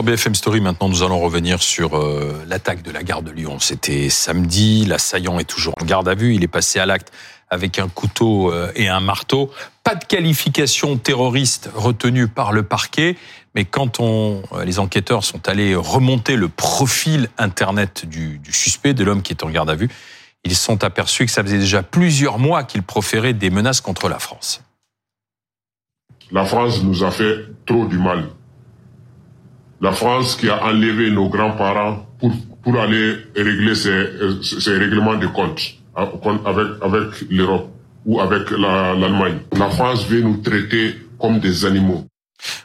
Dans BFM Story, maintenant, nous allons revenir sur euh, l'attaque de la gare de Lyon. C'était samedi. L'assaillant est toujours en garde à vue. Il est passé à l'acte avec un couteau euh, et un marteau. Pas de qualification terroriste retenue par le parquet. Mais quand on, euh, les enquêteurs sont allés remonter le profil Internet du, du suspect, de l'homme qui est en garde à vue, ils sont aperçus que ça faisait déjà plusieurs mois qu'il proférait des menaces contre la France. La France nous a fait trop du mal. La France qui a enlevé nos grands-parents pour, pour aller régler ses, ses règlements de compte avec, avec l'Europe ou avec l'Allemagne. La France veut nous traiter comme des animaux.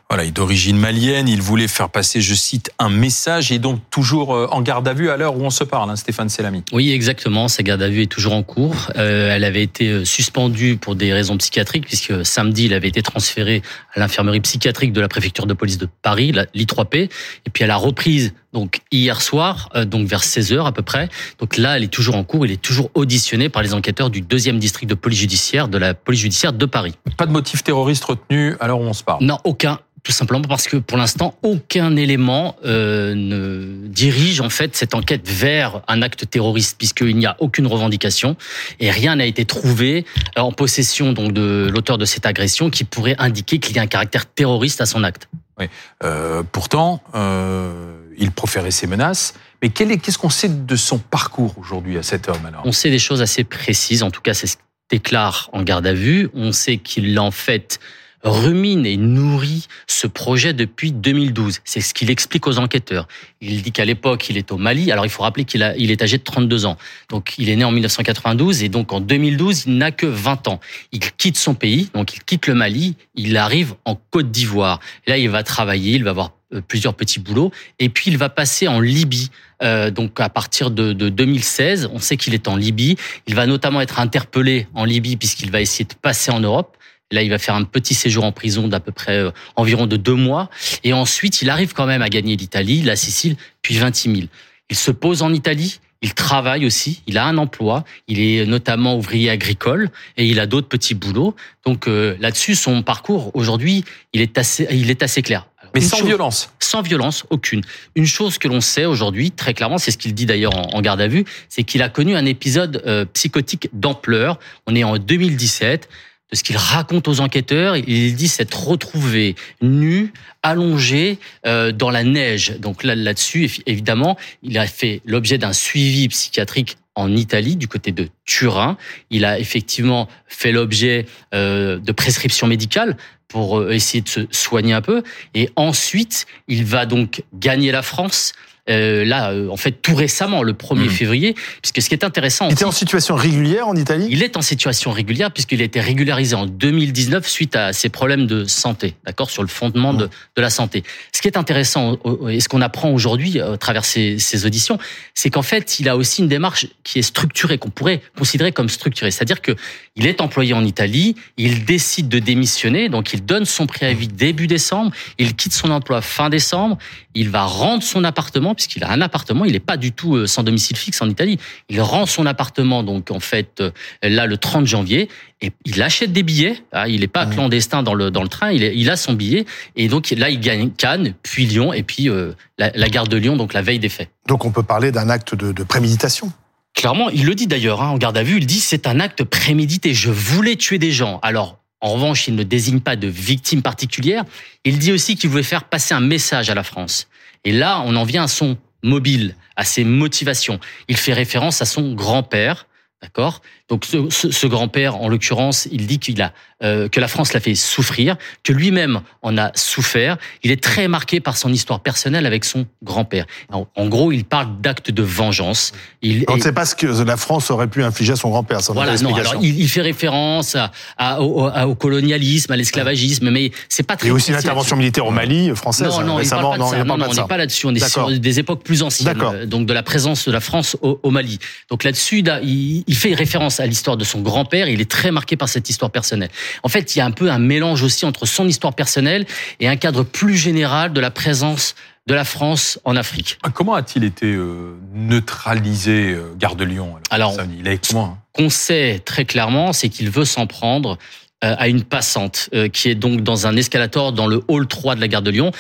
Voilà, il est d'origine malienne. Il voulait faire passer, je cite, un message et donc toujours euh, en garde à vue à l'heure où on se parle, hein, Stéphane Selami. Oui, exactement. Sa garde à vue est toujours en cours. Euh, elle avait été euh, suspendue pour des raisons psychiatriques puisque samedi, il avait été transféré à l'infirmerie psychiatrique de la préfecture de police de Paris, l'I3P, et puis à la reprise donc hier soir, donc vers 16 h à peu près. Donc là, elle est toujours en cours. Il est toujours auditionné par les enquêteurs du deuxième district de police judiciaire de la police judiciaire de Paris. Pas de motif terroriste retenu à l'heure où on se parle. Non, aucun tout simplement parce que pour l'instant, aucun élément euh, ne dirige en fait cette enquête vers un acte terroriste, puisqu'il n'y a aucune revendication et rien n'a été trouvé en possession donc de l'auteur de cette agression qui pourrait indiquer qu'il y a un caractère terroriste à son acte. Oui. Euh, pourtant, euh, il proférait ces menaces. Mais qu'est-ce qu'on sait de son parcours aujourd'hui à cet homme alors? On sait des choses assez précises. En tout cas, c'est ce qu'il déclare en garde à vue. On sait qu'il en fait rumine et nourrit ce projet depuis 2012. C'est ce qu'il explique aux enquêteurs. Il dit qu'à l'époque, il est au Mali. Alors, il faut rappeler qu'il il est âgé de 32 ans. Donc, il est né en 1992 et donc en 2012, il n'a que 20 ans. Il quitte son pays, donc il quitte le Mali. Il arrive en Côte d'Ivoire. Là, il va travailler, il va avoir euh, plusieurs petits boulots et puis il va passer en Libye. Euh, donc à partir de, de 2016, on sait qu'il est en Libye. Il va notamment être interpellé en Libye puisqu'il va essayer de passer en Europe. Là, il va faire un petit séjour en prison d'à peu près euh, environ de deux mois. Et ensuite, il arrive quand même à gagner l'Italie, la Sicile, puis 26 000. Il se pose en Italie. Il travaille aussi, il a un emploi, il est notamment ouvrier agricole et il a d'autres petits boulots. Donc euh, là-dessus, son parcours aujourd'hui, il est assez, il est assez clair. Mais sans violence. Sans violence, aucune. Une chose que l'on sait aujourd'hui, très clairement, c'est ce qu'il dit d'ailleurs en, garde à vue, c'est qu'il a connu un épisode euh, psychotique d'ampleur. On est en 2017 de ce qu'il raconte aux enquêteurs. Il dit s'être retrouvé nu, allongé euh, dans la neige. Donc là, là-dessus, évidemment, il a fait l'objet d'un suivi psychiatrique en Italie, du côté de Turin. Il a effectivement fait l'objet euh, de prescriptions médicales pour euh, essayer de se soigner un peu. Et ensuite, il va donc gagner la France euh, là, euh, en fait, tout récemment, le 1er hmm. février, puisque ce qui est intéressant... Il était en situation régulière en Italie Il est en situation régulière puisqu'il a été régularisé en 2019 suite à ses problèmes de santé, d'accord, sur le fondement de, hmm. de, la santé. Ce qui est intéressant et ce qu'on apprend aujourd'hui à travers ces, ces auditions, c'est qu'en fait, il a aussi une démarche qui est structurée, qu'on pourrait considérer comme structurée. C'est-à-dire que il est employé en Italie, il décide de démissionner, donc il donne son préavis début décembre, il quitte son emploi fin décembre, il va rendre son appartement puisqu'il a un appartement, il n'est pas du tout euh, sans domicile fixe en Italie. Il rend son appartement donc en fait euh, là le 30 janvier et il achète des billets. Hein, il n'est pas clandestin dans le dans le train, il, il a son billet et donc là il gagne Cannes, puis Lyon et puis euh, la, gare de Lyon donc la veille des faits. Donc on peut parler d'un acte de, préméditation. Clairement, il le dit d'ailleurs hein, en garde à vue. Il dit c'est un acte prémédité. Je voulais tuer des gens. Alors en revanche, il ne désigne pas de victime particulière. Il dit aussi qu'il voulait faire passer un message à la France. Et là, on en vient à son mobile, à ses motivations. Il fait référence à son grand-père, d'accord? Donc ce, ce grand-père, en l'occurrence, il dit qu'il a euh, que la France l'a fait souffrir, que lui-même en a souffert. Il est très marqué par son histoire personnelle avec son grand-père. En gros, il parle d'actes de vengeance. Il, On ne sait pas ce que la France aurait pu infliger à son grand-père. Voilà, non, alors il, il, fait référence à, au, colonialisme, à l'esclavagisme, mais c'est pas très. Et aussi l'intervention militaire au Mali française non, non, récemment. non, non, on n'est pas là-dessus. On est sur des époques plus anciennes, euh, donc de la présence de la France au, au Mali. Donc là-dessus, il, il fait référence à l'histoire de son grand-père. Il est très marqué par cette histoire personnelle. En fait, il y a un peu un mélange aussi entre son histoire personnelle et un cadre plus général de la présence de la France en Afrique. Ah, comment a-t-il été euh, neutralisé, euh, Gare de Lyon Alors, il est hein qu'on sait très clairement, c'est qu'il veut s'en prendre euh, à une passante qui est donc dans un escalator dans le hall 3 de la gare de Lyon.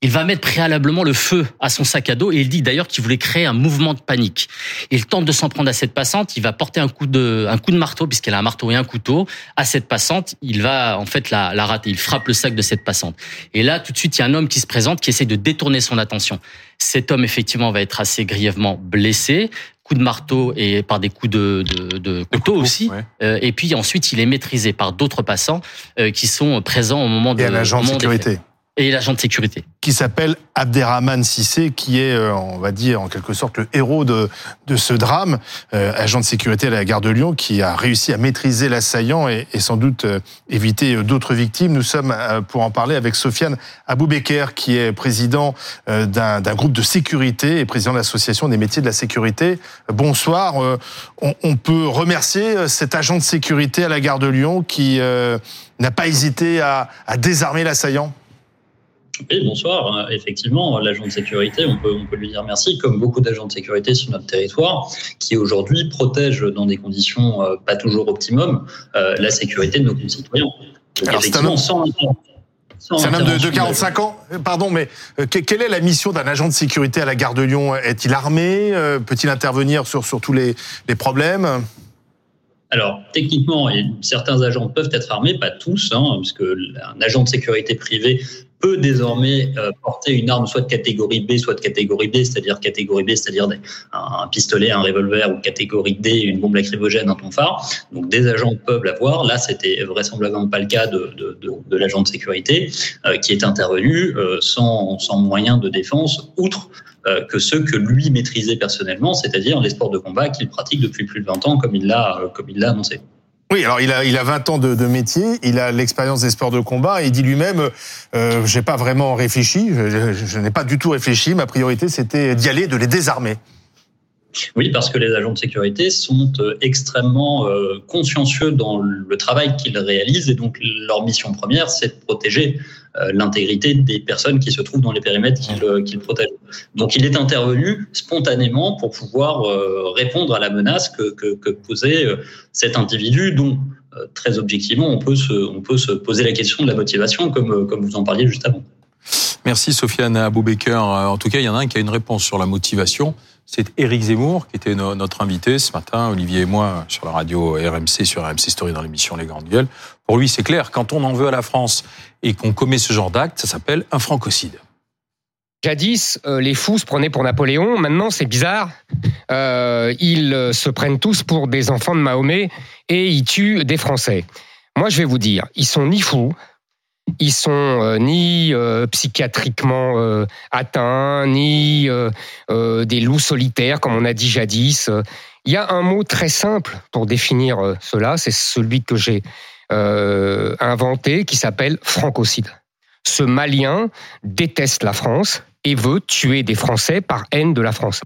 Il va mettre préalablement le feu à son sac à dos et il dit d'ailleurs qu'il voulait créer un mouvement de panique. Il tente de s'en prendre à cette passante, il va porter un coup de, un coup de marteau puisqu'elle a un marteau et un couteau à cette passante. Il va en fait la, la rater. Il frappe le sac de cette passante. Et là, tout de suite, il y a un homme qui se présente, qui essaie de détourner son attention. Cet homme, effectivement, va être assez grièvement blessé coup de marteau et par des coups de, de, de couteau aussi. ouais. Euh, et puis ensuite, il est maîtrisé par d'autres passants euh, qui sont présents au moment de Et un agent au de sécurité. Et l'agent de sécurité. qui s'appelle Abderrahman Sissé, qui est, euh, on va dire, en quelque sorte, le héros de, de ce drame, euh, agent de sécurité à la gare de Lyon, qui a réussi à maîtriser l'assaillant et, sans doute euh, éviter d'autres victimes. Nous sommes pour en parler avec Sofiane Aboubeker, qui est président d'un groupe de sécurité et président de l'association des métiers de la sécurité. Bonsoir. On, peut remercier cet agent de sécurité à la gare de Lyon qui n'a pas hésité à désarmer l'assaillant? Oui, bonsoir. Euh, Effectivement, l'agent de sécurité, on peut, on peut lui dire merci, comme beaucoup d'agents de sécurité sur notre territoire, qui aujourd'hui protègent dans des conditions euh, pas toujours optimum euh, la sécurité de nos concitoyens. Donc, Alors, c'est un effectivement, homme- sans, sans C'est un homme de, de intervention 45 ans Pardon, mais euh, que- quelle est la mission d'un agent de sécurité à la gare de Lyon? Est-il armé? Euh, Peut-il intervenir sur, sur tous les, les problèmes? Alors, techniquement, certains agents peuvent être armés, pas tous, hein, parce que un agent de sécurité privé peut désormais euh, porter une arme soit de catégorie B, soit de catégorie D, c'est-à-dire catégorie B, c'est-à-dire un, pistolet, un revolver, ou catégorie D, une bombe lacrymogène, un tonfar. Donc, des agents peuvent l'avoir. Là, c'était vraisemblablement pas le cas de, de, de, de l'agent de sécurité, euh, qui est intervenu euh, sans, sans moyen de défense, outre euh, que ceux que lui maîtrisait personnellement, c'est-à-dire les sports de combat qu'il pratique depuis plus de 20 ans, comme il l'a euh, comme il l'a annoncé. Oui, alors il a, il a 20 ans de, de métier, il a l'expérience des sports de combat et il dit lui-même euh, j'ai pas vraiment réfléchi, je, je- je n'ai pas du tout réfléchi, ma priorité c'était d'y aller, de les désarmer. Oui, parce que les agents de sécurité sont euh, extrêmement euh, consciencieux dans le travail qu'ils réalisent et donc leur mission première, c'est de protéger euh, l'intégrité des personnes qui se trouvent dans les périmètres qu'ils protègent. Donc il est intervenu spontanément pour pouvoir répondre à la menace que, que, que posait cet individu dont très objectivement on peut, se, on peut se poser la question de la motivation comme, comme vous en parliez juste avant. Merci Sofiane Aboubaker. En tout cas, il y en a un qui a une réponse sur la motivation. C'est Éric Zemmour qui était no- notre invité ce matin, Olivier et moi, sur la radio RMC, sur RMC Story dans l'émission Les Grandes Gueules. Pour lui, c'est clair, quand on en veut à la France et qu'on commet ce genre d'acte, ça s'appelle un francocide. Jadis, euh, les fous se prenaient pour Napoléon. Maintenant, c'est bizarre. Euh, ils euh, se prennent tous pour des enfants de Mahomet et ils tuent des Français. Moi, je vais vous dire, ils sont ni fous, ils sont euh, ni euh, psychiatriquement euh, atteints, ni des loups solitaires, comme on a dit jadis. Il y a un mot très simple pour définir cela, c'est celui que j'ai inventé, qui s'appelle francocide. Ce Malien déteste la France et veut tuer des Français par haine de la France.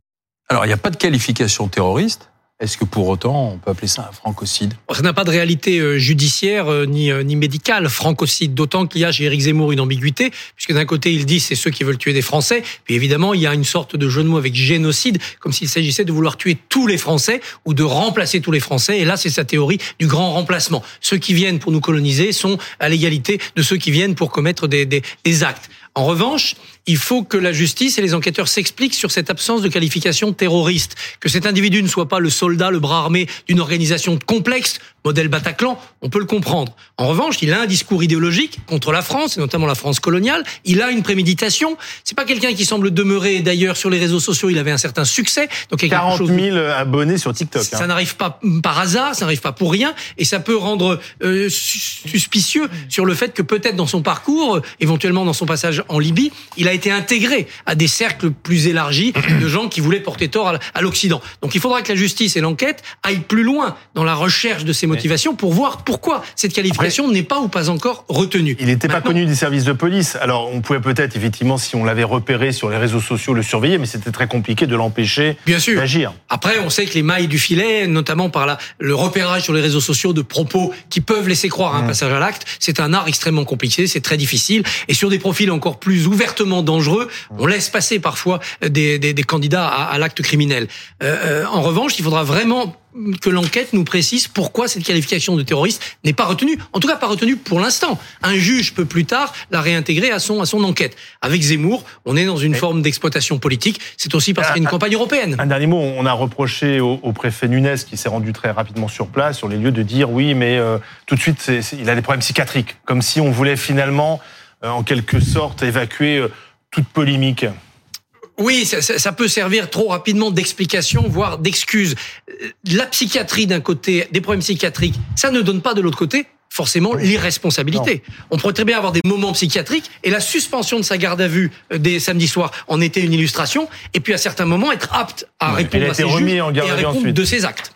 Alors, il n'y a pas de qualification terroriste. Est-ce que pour autant, on peut appeler ça un francocide? Ça n'a pas de réalité euh, judiciaire euh, ni, euh, ni médicale, francocide, d'autant qu'il y a chez Éric Zemmour une ambiguïté, puisque d'un côté il dit c'est ceux qui veulent tuer des Français, puis évidemment il y a une sorte de jeu de mots avec génocide, comme s'il s'agissait de vouloir tuer tous les Français ou de remplacer tous les Français, et là c'est sa théorie du grand remplacement. Ceux qui viennent pour nous coloniser sont à l'égalité de ceux qui viennent pour commettre des, des, des actes. En revanche, il faut que la justice et les enquêteurs s'expliquent sur cette absence de qualification terroriste, que cet individu ne soit pas le soldat, le bras armé d'une organisation complexe, modèle Bataclan, on peut le comprendre. En revanche, il a un discours idéologique contre la France, et notamment la France coloniale. Il a une préméditation. C'est pas quelqu'un qui semble demeurer. D'ailleurs, sur les réseaux sociaux, il avait un certain succès. Donc, il y a quelque 40 chose 000 abonnés sur TikTok. ça hein. n'arrive pas par hasard, ça n'arrive pas pour rien, et ça peut rendre euh, sus- suspicieux sur le fait que peut-être dans son parcours, euh, éventuellement dans son passage en Libye, il a été intégré à des cercles plus élargis de gens qui voulaient porter tort à- l'Occident. Donc il faudra que la justice et l'enquête aillent plus loin dans la recherche de ces motivations pour voir pourquoi cette qualification n'est pas ou pas encore retenue. Il n'était pas connu des services de police. Alors, on pouvait peut-être, effectivement, si on l'avait repéré sur les réseaux sociaux, le surveiller, mais c'était très compliqué de l'empêcher d'agir. Après, on sait que les mailles du filet, notamment par la, le repérage sur les réseaux sociaux de propos qui peuvent laisser croire à un passage à l'acte, c'est un art extrêmement compliqué, c'est très difficile. Et sur des profils encore encore plus ouvertement dangereux, on laisse passer parfois des, des, des candidats à, à l'acte criminel. Euh, euh, en revanche, il faudra vraiment que l'enquête nous précise pourquoi cette qualification de terroriste n'est pas retenue. En tout cas, pas retenue pour l'instant. Un juge peut plus tard la réintégrer à son à son enquête. Avec Zemmour, on est dans une forme d'exploitation politique. C'est aussi parce qu'il y a une campagne européenne. Un dernier mot, on a reproché au, au préfet Nunes, qui s'est rendu très rapidement sur place, sur les lieux, de dire oui, mais euh, tout de suite, il a des problèmes psychiatriques, comme si on voulait finalement, en quelque sorte, évacuer euh, toute polémique. Oui, ça, ça- ça peut servir trop rapidement d'explication, voire d'excuse. Euh, La psychiatrie d'un côté, des problèmes psychiatriques, ça ne donne pas de l'autre côté forcément l'irresponsabilité. On pourrait très bien avoir des moments psychiatriques et la suspension de sa garde à vue euh, des samedis soirs en était une illustration. Et puis à certains moments être apte à Ouais, répondre à été ses remis juges en garde et à à vue répondre ensuite. de ses actes.